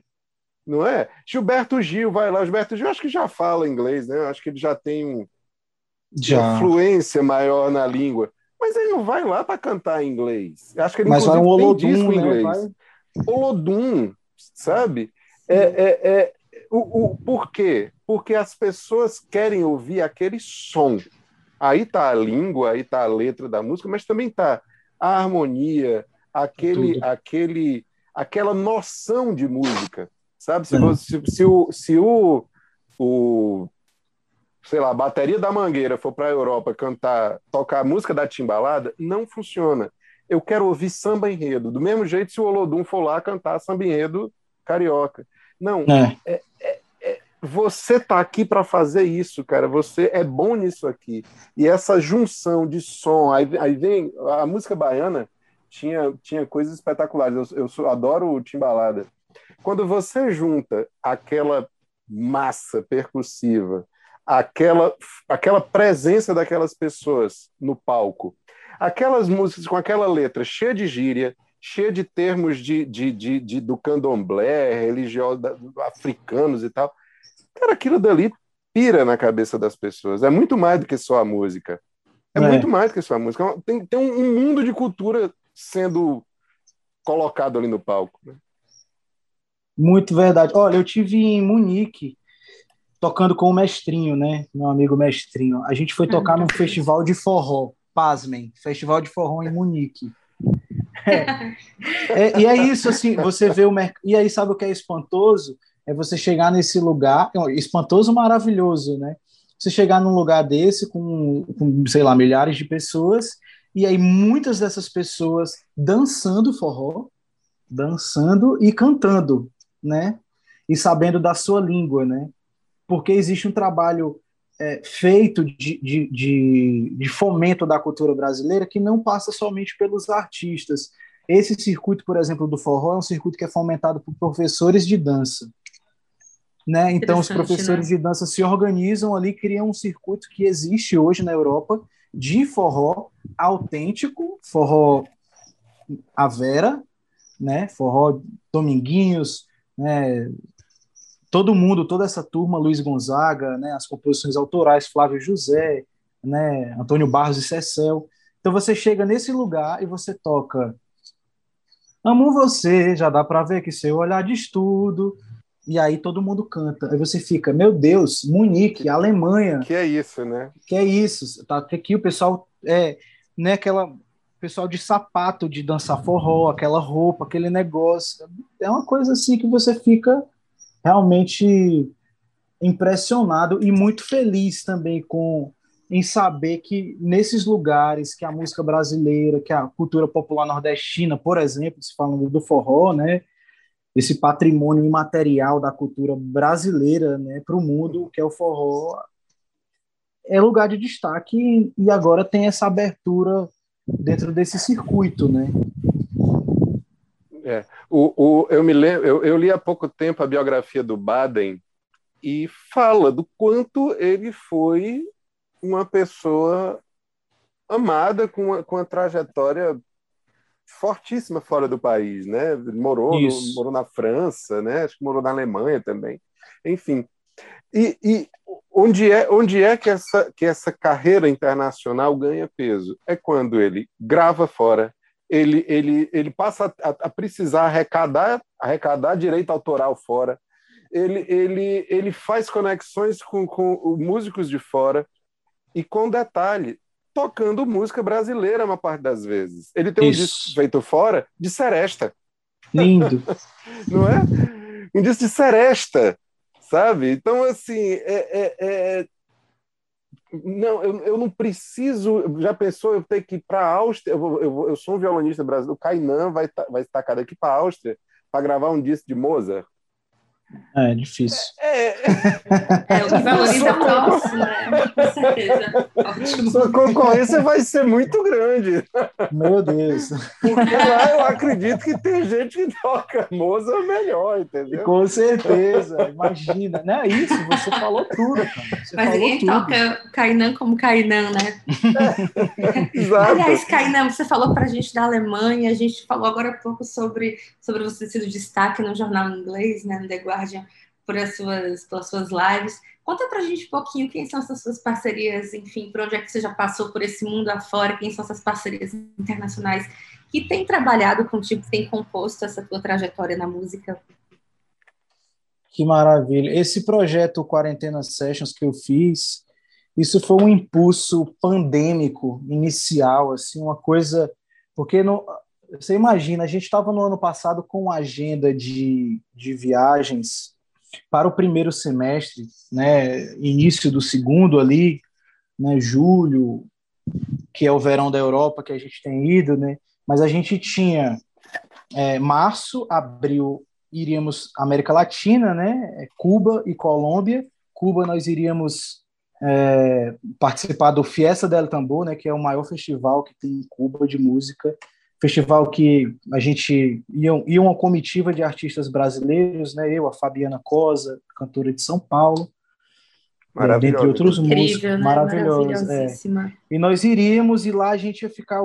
Não é? Gilberto Gil vai lá. Gilberto Gil acho que já fala inglês, né? Acho que ele já tem um, já. fluência maior na língua. Mas ele não vai lá para cantar em inglês. Acho que ele Mas vai um Olodum, disco em né? inglês. Vai... Olodum, sabe? É, é, é, o, o, por quê? Porque as pessoas querem ouvir aquele som. Aí tá a língua, aí tá a letra da música, mas também tá a harmonia, aquele, aquele, aquela noção de música Sabe? Se, você, se, o, se o, o, sei lá, a bateria da Mangueira for para a Europa cantar, tocar a música da Timbalada, não funciona. Eu quero ouvir samba enredo, do mesmo jeito se o Olodum for lá cantar samba enredo carioca. Não, é. É, é, é você tá aqui para fazer isso, cara. Você é bom nisso aqui. E essa junção de som, aí, aí vem a música baiana tinha, tinha coisas espetaculares. Eu, eu adoro o Timbalada. Quando você junta aquela massa percussiva, aquela, aquela presença daquelas pessoas no palco, aquelas músicas com aquela letra cheia de gíria, cheia de termos de, de, de, de do candomblé, religioso, africanos e tal. Cara, aquilo dali pira na cabeça das pessoas. É muito mais do que só a música. É, é. muito mais do que só a música. Tem, tem um mundo de cultura sendo colocado ali no palco. Né? Muito verdade. Olha, eu tive em Munique tocando com o mestrinho, né? Meu amigo mestrinho. A gente foi tocar num festival de forró, pasmem, festival de forró em Munique. É. É, e é isso, assim, você vê o mercado. E aí, sabe o que é espantoso? É você chegar nesse lugar, espantoso, maravilhoso, né? Você chegar num lugar desse com, com, sei lá, milhares de pessoas, e aí muitas dessas pessoas dançando forró, dançando e cantando, né? E sabendo da sua língua, né? Porque existe um trabalho é, feito de, de, de, de, fomento da cultura brasileira que não passa somente pelos artistas. Esse circuito, por exemplo, do forró é um circuito que é fomentado por professores de dança. Né? Então, os professores né? de dança se organizam ali, criam um circuito que existe hoje na Europa de forró autêntico, forró a Vera, né? forró Dominguinhos, né? Todo mundo, toda essa turma, Luiz Gonzaga, né, as composições autorais, Flávio José, né, Antônio Barros e Cecel. Então você chega nesse lugar e você toca Amo você, já dá para ver que seu olhar de estudo. E aí todo mundo canta. Aí você fica, meu Deus, Munique, Alemanha. Que é isso, né? Que é isso. Tá aqui o pessoal é, né, aquela pessoal de sapato de dançar forró, aquela roupa, aquele negócio. É uma coisa assim que você fica realmente impressionado e muito feliz também com em saber que nesses lugares que a música brasileira, que a cultura popular nordestina, por exemplo, se falando do forró, né, esse patrimônio imaterial da cultura brasileira, né, para o mundo, que é o forró, é lugar de destaque e agora tem essa abertura dentro desse circuito, né? É. O, o, eu me lembro, eu, eu, li há pouco tempo a biografia do Baden e fala do quanto ele foi uma pessoa amada com uma, com uma trajetória fortíssima fora do país, né? Morou, no, morou na França, né? Acho que morou na Alemanha também. Enfim, e, e, onde é onde é que essa que essa carreira internacional ganha peso? É quando ele grava fora, ele, ele, ele passa a, a, precisar arrecadar, arrecadar direito autoral fora, ele, ele, ele faz conexões com, com músicos de fora, e com detalhe, tocando música brasileira uma parte das vezes. Ele tem Isso. um disco feito fora de seresta. Lindo. Não é? Um disco de seresta, sabe? Então, assim, é, é, é não, eu, eu não preciso. Já pensou eu ter que ir para a Áustria? Eu, eu, eu, sou um violonista brasileiro. O Kainan vai, vai estar cada aqui para a Áustria para gravar um disco de Mozart. É, é difícil. É, é, é o que valoriza o nosso, né? Com certeza. Ótimo. Sua concorrência vai ser muito grande. Meu Deus. Porque lá eu acredito que tem gente que toca Mozart melhor, entendeu? Com certeza, imagina. Não é isso, você falou tudo, cara. Você Mas ninguém tudo. toca Kainan como Kainan, né? Exato. Aliás, Kainan, você falou para a gente da Alemanha, a gente falou agora há pouco sobre, sobre você ser destaque no jornal inglês, né, no The Guardian, por as suas, pelas suas lives. Conta pra gente um pouquinho quem são essas suas parcerias, enfim, por onde é que você já passou por esse mundo afora, quem são essas parcerias internacionais que têm trabalhado contigo, que têm composto essa tua trajetória na música. Que maravilha. Esse projeto Quarentena Sessions que eu fiz, isso foi um impulso pandêmico inicial, assim, uma coisa, porque não, você imagina, a gente estava no ano passado com uma agenda de, de viagens para o primeiro semestre, né, início do segundo ali, né, julho, que é o verão da Europa que a gente tem ido, né, mas a gente tinha é, março, abril, iríamos América Latina, né, Cuba e Colômbia. Cuba nós iríamos é, participar do Fiesta del Tambor, né, que é o maior festival que tem em Cuba de música festival que a gente ia, ia uma comitiva de artistas brasileiros, né? Eu, a Fabiana Cosa, cantora de São Paulo, é, dentre outros Incrível, músicos, né? maravilhosos. É. E nós iríamos e lá a gente ia ficar,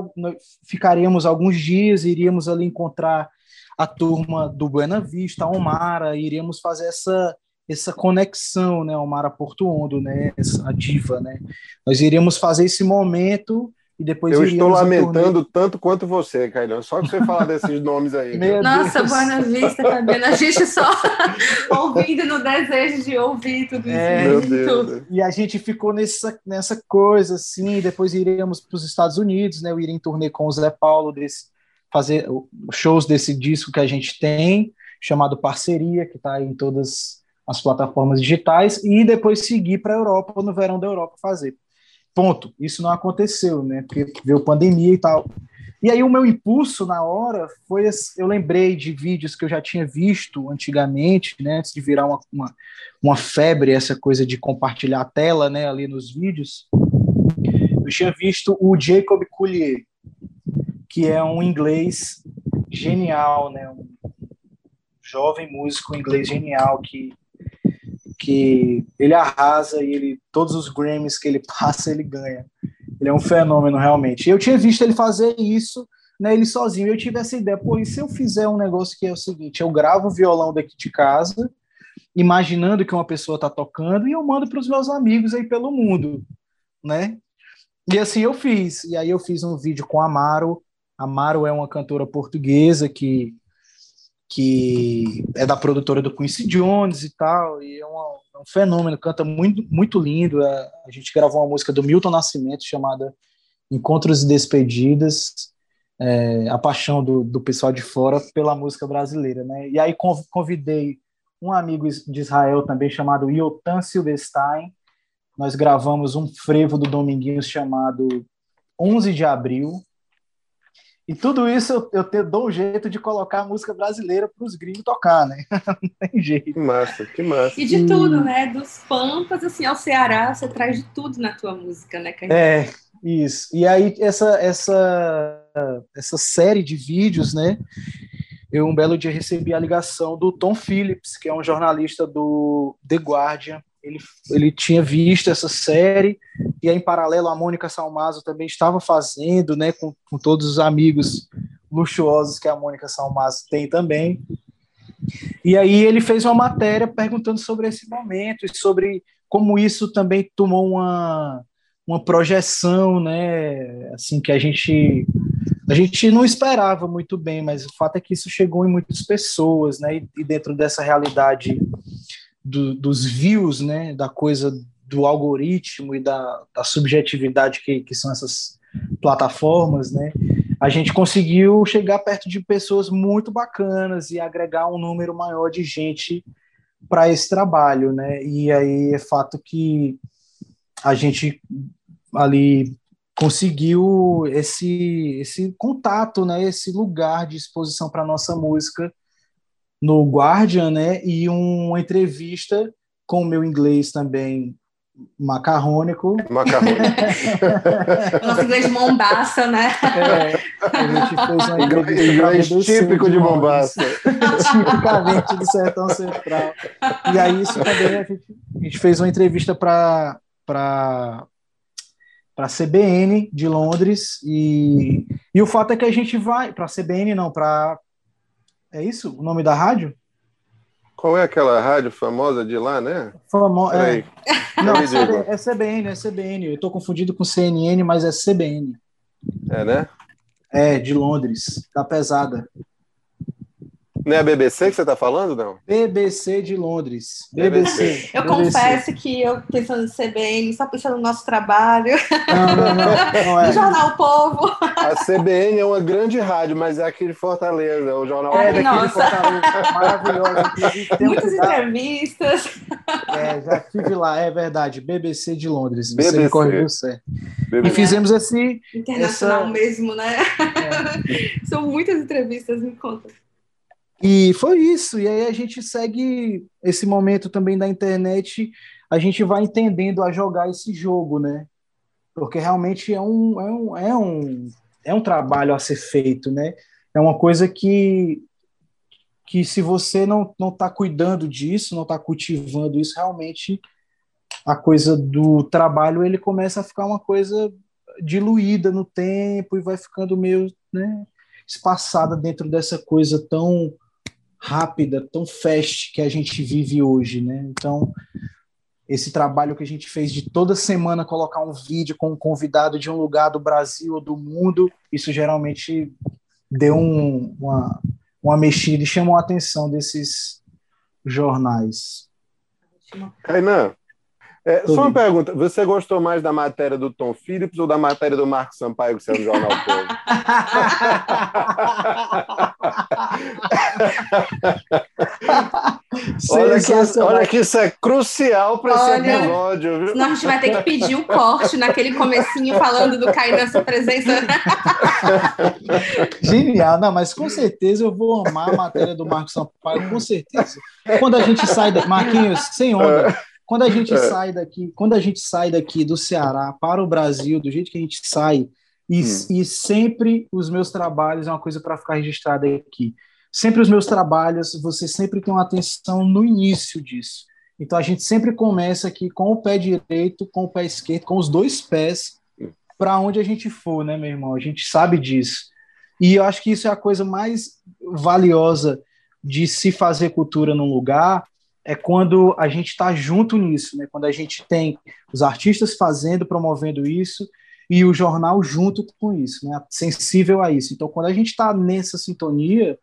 ficaríamos alguns dias, iríamos ali encontrar a turma do Buena Vista, a Omara, iríamos fazer essa essa conexão, né, Omara Porto Ondo, né, essa diva, né. Nós iríamos fazer esse momento e depois Eu estou lamentando tanto quanto você, Cailão. Só que você falar desses nomes aí. Nossa, Buena Vista. Tá a gente só ouvindo no desejo de ouvir tudo isso. É, Deus. E a gente ficou nessa, nessa coisa, assim. Depois iremos para os Estados Unidos, né? Eu iria em turnê com o Zé Paulo, desse, fazer shows desse disco que a gente tem, chamado Parceria, que está em todas as plataformas digitais, e depois seguir para a Europa, no verão da Europa, fazer. Ponto. Isso não aconteceu, né? Porque veio pandemia e tal. E aí o meu impulso na hora foi, eu lembrei de vídeos que eu já tinha visto antigamente, né, antes de virar uma, uma, uma, febre, essa coisa de compartilhar a tela, né, ali nos vídeos. Eu tinha visto o Jacob Collier, que é um inglês genial, né, um jovem músico inglês genial que que ele arrasa e ele todos os Grammys que ele passa ele ganha. Ele é um fenômeno realmente. Eu tinha visto ele fazer isso, né, ele sozinho. Eu tive essa ideia, pô, e se eu fizer um negócio que é o seguinte, eu gravo o violão daqui de casa, imaginando que uma pessoa está tocando e eu mando para os meus amigos aí pelo mundo, né? E assim eu fiz. E aí eu fiz um vídeo com a Amaro. Amaro é uma cantora portuguesa que que é da produtora do Quincy Jones e tal, e é, é um fenômeno, canta muito, muito lindo. É, a gente gravou uma música do Milton Nascimento chamada Encontros e Despedidas, é, a paixão do, do pessoal de fora pela música brasileira, né? E aí convidei um amigo de Israel também chamado Yotan Silverstein. Nós gravamos um frevo do Dominguinhos chamado 11 de Abril, e tudo isso eu, eu te, dou um jeito de colocar a música brasileira para os gringos tocar, né? Não tem jeito. Que massa, que massa. E de tudo, né? Dos Pampas, assim, ao Ceará, você traz de tudo na tua música, né, Carlinhos? É, isso. E aí, essa, essa, essa série de vídeos, né? Eu, um belo dia, recebi a ligação do Tom Phillips, que é um jornalista do The Guardian, ele, ele tinha visto essa série, e aí, em paralelo, a Mônica Salmazo também estava fazendo, né, com, com todos os amigos luxuosos que a Mônica Salmazo tem também. E aí ele fez uma matéria perguntando sobre esse momento e sobre como isso também tomou uma, uma projeção, né, assim, que a gente a gente não esperava muito bem, mas o fato é que isso chegou em muitas pessoas, né, e, e dentro dessa realidade do, dos views, né, da coisa do algoritmo e da, da subjetividade que, que são essas plataformas, né, a gente conseguiu chegar perto de pessoas muito bacanas e agregar um número maior de gente para esse trabalho, né? E aí é fato que a gente ali conseguiu esse esse contato, né? Esse lugar de exposição para nossa música no Guardian, né? E uma entrevista com o meu inglês também macarrônico. Macarrônico. Nosso inglês de Mombaça, né? É, a gente fez uma inglês típico de Mombaça. Tipicamente do Sertão Central. E aí isso também a gente, a gente fez uma entrevista para para para a CBN de Londres e, e o fato é que a gente vai para a CBN não para é isso o nome da rádio? Qual é aquela rádio famosa de lá, né? Famosa. É. Não, é, CBN, é CBN. Eu estou confundido com CNN, mas é CBN. É, né? É, de Londres. Tá pesada. Não é a BBC que você está falando, não? BBC de Londres. BBC. Eu BBC. confesso que eu pensando em CBN, só pensando no nosso trabalho. Não, não, não. não é. No Jornal Povo. A CBN é uma grande rádio, mas é aqui de Fortaleza, é o jornal. É, nossa. de Fortaleza. Um Muitas entrevistas. É, já estive lá, é verdade. BBC de Londres. Você BBC. me corrigiu certo. E BBC. fizemos esse. Internacional Essa- mesmo, né? São muitas entrevistas, me conta. E foi isso. E aí a gente segue esse momento também da internet, a gente vai entendendo a jogar esse jogo, né? Porque realmente é um, é um, é um, é um trabalho a ser feito, né? É uma coisa que, que se você não não está cuidando disso, não está cultivando isso, realmente a coisa do trabalho ele começa a ficar uma coisa diluída no tempo e vai ficando meio, né, espaçada dentro dessa coisa tão rápida, tão fast que a gente vive hoje, né? Então, esse trabalho que a gente fez de toda semana colocar um vídeo com um convidado de um lugar do Brasil ou do mundo, isso geralmente deu um- uma, uma mexida e chamou a atenção desses jornais. Kainan, é, só uma pergunta. Você gostou mais da matéria do Tom Phillips ou da matéria do Marcos Sampaio, que saiu no Jornal Povo? Olha que, olha que isso é crucial para esse episódio, viu? Senão a gente vai ter que pedir um corte naquele comecinho falando do Caio nessa presença. Genial, não, mas com certeza eu vou amar a matéria do Marcos Sampaio, com certeza. Quando a gente sai da Marquinhos, sem onda. Quando a gente sai daqui, quando a gente sai daqui do Ceará para o Brasil, do jeito que a gente sai, e, Hum. e sempre os meus trabalhos é uma coisa para ficar registrada aqui. Sempre os meus trabalhos, você sempre tem uma atenção no início disso. Então a gente sempre começa aqui com o pé direito, com o pé esquerdo, com os dois pés para onde a gente for, né, meu irmão? A gente sabe disso. E eu acho que isso é a coisa mais valiosa de se fazer cultura num lugar, é quando a gente está junto nisso, né? Quando a gente tem os artistas fazendo, promovendo isso e o jornal junto com isso, né? Sensível a isso. Então, quando a gente está nessa sintonia,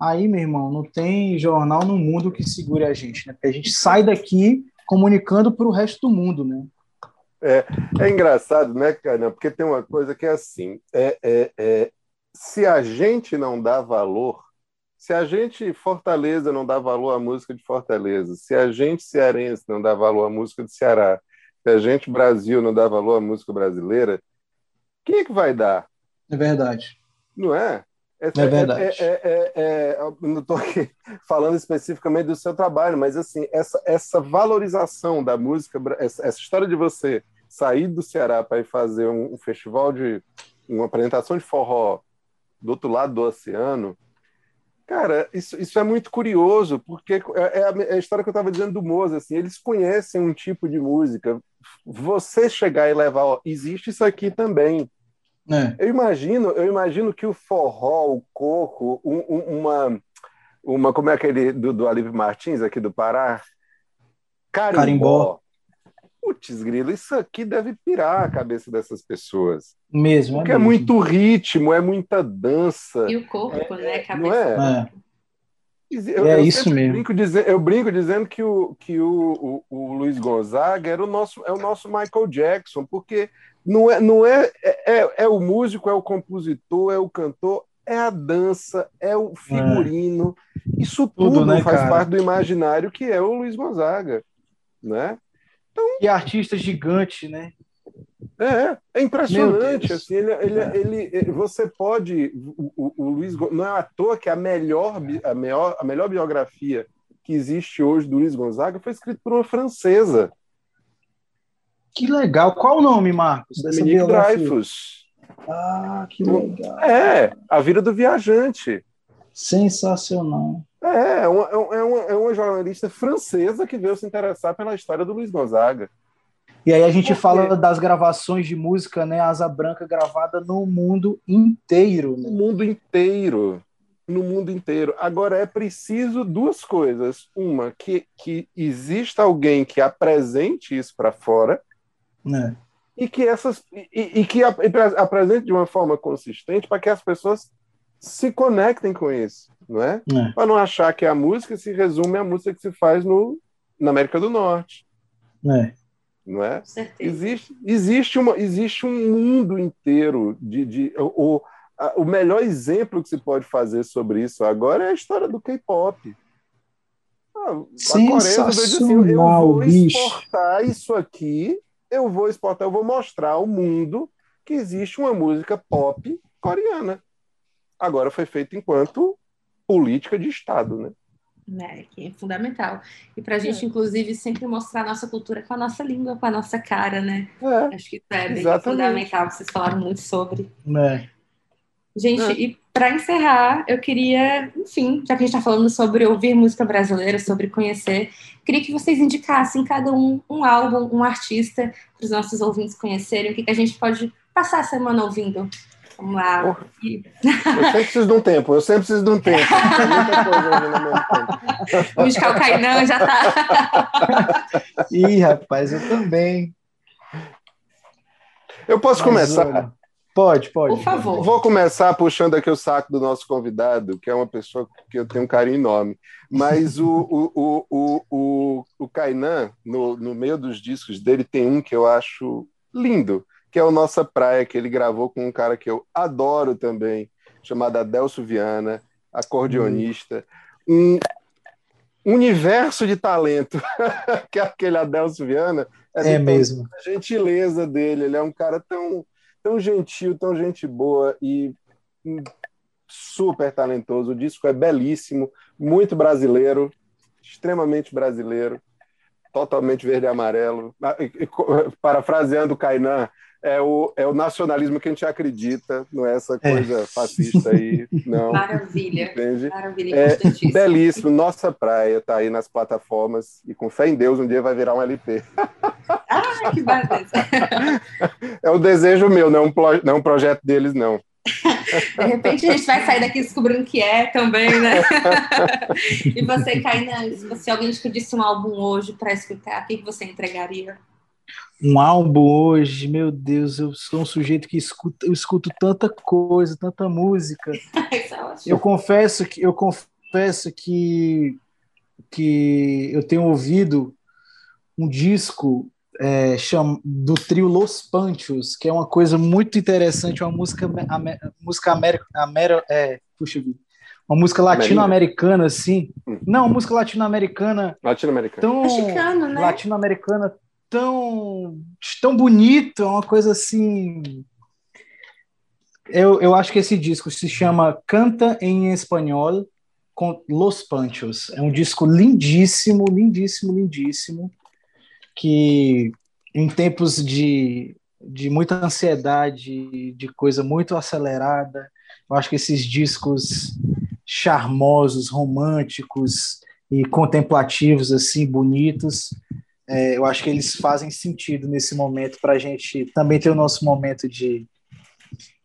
aí, meu irmão, não tem jornal no mundo que segure a gente, né? Porque a gente sai daqui comunicando para o resto do mundo, né? É engraçado, né, cara? Porque tem uma coisa que é assim: é, é, é, se a gente não dá valor, se a gente Fortaleza não dá valor à música de Fortaleza, se a gente cearense não dá valor à música de Ceará, se a gente Brasil não dá valor à música brasileira, quem é que vai dar? É verdade. Não é? É verdade. É, é, é, é, não estou aqui falando especificamente do seu trabalho, mas assim essa, essa valorização da música, essa, essa história de você sair do Ceará para ir fazer um, um festival de uma apresentação de forró do outro lado do oceano, cara, isso, isso é muito curioso, porque é, é a, é a história que eu estava dizendo do Moza, assim, eles conhecem um tipo de música. Você chegar e levar, ó, existe isso aqui também. É. Eu imagino, eu imagino que o forró, o coco, um, um, uma, uma, como é aquele do, do Alívio Martins aqui do Pará, carimbó. Carimbó. Putz, grilo, isso aqui deve pirar a cabeça dessas pessoas. Mesmo. Porque é, é, mesmo. muito ritmo, é muita dança. E o corpo, né? Cabeça. Não é? É. Eu, É eu isso mesmo. Brinco dizendo, eu brinco dizendo que, o, que o, o, o Luiz Gonzaga era o nosso, é o nosso Michael Jackson, porque não é, não é, é, é, é o músico, é o compositor, é o cantor, é a dança, é o figurino. Isso tudo, Tudo, né, faz cara? parte do imaginário que é o Luiz Gonzaga. Né? E artista gigante, né? É, é Meu impressionante. Assim, ele, ele, É. ele, ele- você pode. O, o- o Luiz Gon- não é à toa que a melhor, a, melhor, a melhor biografia que existe hoje do Luiz Gonzaga foi escrita por uma francesa, Que legal. Qual o nome, Marcos? Dominique? Dreyfus. Ah, que legal. É, A Vida do Viajante. Sensacional. É, é uma, é uma, é uma jornalista francesa que veio se interessar pela história do Luiz Gonzaga. E aí a gente fala das gravações de música, né? Asa Branca gravada no mundo inteiro, No né? mundo inteiro. No mundo inteiro. Agora, é preciso duas coisas. Uma, que, que exista alguém que apresente isso para fora né? e que essas e, e que ap- apresente de uma forma consistente para que as pessoas se conectem com isso, não é? é. Para não achar que a música se resume à música que se faz no, na América do Norte. É. Não é? Existe, existe, uma, existe um mundo inteiro de. de o, a, o melhor exemplo que se pode fazer sobre isso agora é a história do K-pop. Ah, a Coreia assim, eu vou exportar isso aqui, eu vou exportar, eu vou mostrar ao mundo que existe uma música pop coreana. Agora foi feito enquanto política de Estado, né? né, que é fundamental. E para a gente, é. inclusive, sempre mostrar a nossa cultura com a nossa língua, com a nossa cara, né? É, Acho que isso é bem fundamental, vocês falaram muito sobre. É. Gente, é. e para encerrar, eu queria, enfim, já que a gente está falando sobre ouvir música brasileira, sobre conhecer, queria que vocês indicassem cada um um álbum, um artista, para os nossos ouvintes conhecerem, o que, que a gente pode passar a semana ouvindo. Vamos lá. Oh, eu sempre preciso de um tempo, eu sempre preciso de um tempo. Muita coisa tempo. O Musical Kainan já tá. Ih, rapaz, eu também. Eu posso Mas, começar? Pode, pode. Por favor. Vou começar puxando aqui o saco do nosso convidado, que é uma pessoa que eu tenho um carinho enorme. Mas o, o, o, o, o, o Kainan, no, no meio dos discos dele, tem um que eu acho lindo, que é o Nossa Praia, que ele gravou com um cara que eu adoro também, chamado Adelso Viana, acordeonista. Um universo de talento, que é aquele Adelso Viana. É, é mesmo. A gentileza dele, ele é um cara tão tão gentil, tão gente boa e super talentoso. O disco é belíssimo, muito brasileiro, extremamente brasileiro, totalmente verde e amarelo. Ah, parafraseando o Kainan, é o, é o nacionalismo que a gente acredita, não é essa é. coisa é. fascista aí, não. Maravilha. Entende? Maravilha, é belíssimo, nossa praia está aí nas plataformas e com fé em Deus um dia vai virar um LP. Ah, que beleza. É o desejo meu, não um, não um projeto deles, não. De repente a gente vai sair daqui descobrindo que é também, né? e você, Kainan, se alguém te pedisse um álbum hoje para escutar, o que você entregaria? Um álbum hoje, meu Deus, eu sou um sujeito que escuta, eu escuto tanta coisa, tanta música. É eu confesso que eu confesso que que eu tenho ouvido um disco é, cham, do trio Los Panchos, que é uma coisa muito interessante, uma música música américa, amer, é, puxa vida, uma música latino-americana assim. Hum. Não, uma música latino-americana. Latino-americana. Tão Mexicano, né? Latino-americana tão, tão bonito, é uma coisa assim. Eu, eu acho que esse disco se chama Canta em Espanhol com Los Panchos. É um disco lindíssimo, lindíssimo, lindíssimo, que em tempos de, de muita ansiedade, de coisa muito acelerada, eu acho que esses discos charmosos, românticos e contemplativos, assim, bonitos, é, eu acho que eles fazem sentido nesse momento para a gente também ter o nosso momento de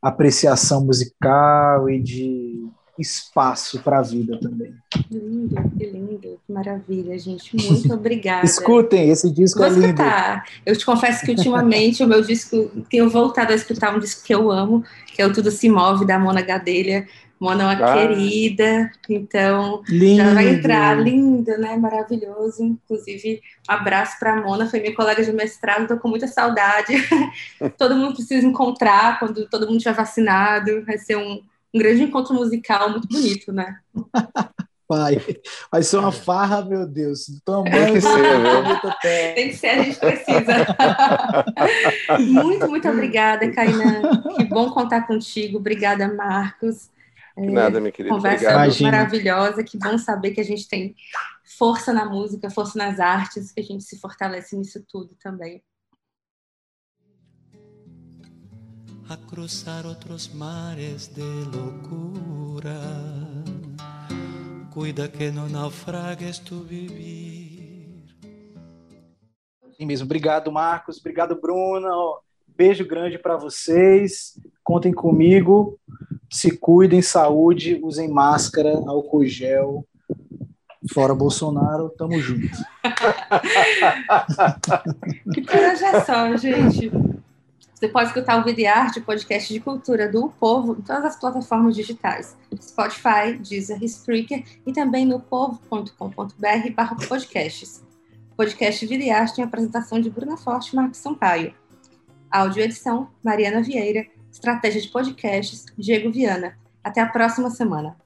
apreciação musical e de espaço para a vida também. Lindo, que lindo, que maravilha, gente. Muito obrigada. Escutem, esse disco Vou é lindo. Escutar. Eu te confesso que ultimamente o meu disco, tenho voltado a escutar um disco que eu amo, que é o Tudo Se Move, da Mona Gadelha. Mona é uma ah. querida, então lindo. já vai entrar, linda, né? Maravilhoso. Inclusive, um abraço para a Mona, foi minha colega de mestrado, estou com muita saudade. todo mundo precisa encontrar quando todo mundo já vacinado. Vai ser um, um grande encontro musical muito bonito, né? Vai, vai ser uma farra, meu Deus. Tamanho Tem que ser, viu? Tem que ser, a gente precisa. muito, muito obrigada, Kainan. Que bom contar contigo. Obrigada, Marcos. Nada, minha querida. Conversa Obrigado. maravilhosa. Que bom saber que a gente tem força na música, força nas artes, que a gente se fortalece nisso tudo também. A cruzar outros mares de loucura. Cuida que não naufragues tu vivir. Sim mesmo. Obrigado, Marcos. Obrigado, Bruna. Beijo grande para vocês. Contem comigo. Se cuidem, saúde, usem máscara, álcool gel. Fora Bolsonaro, tamo junto. que projeção, gente. Você pode escutar o Vida Arte, podcast de cultura do Povo, em todas as plataformas digitais, Spotify, Deezer, Spreaker e também no povo.com.br barra podcasts. O podcast Vida Arte tem apresentação de Bruna Forte e Marcos Sampaio. Áudio-edição, Mariana Vieira. Estratégia de podcasts, Diego Viana. Até a próxima semana.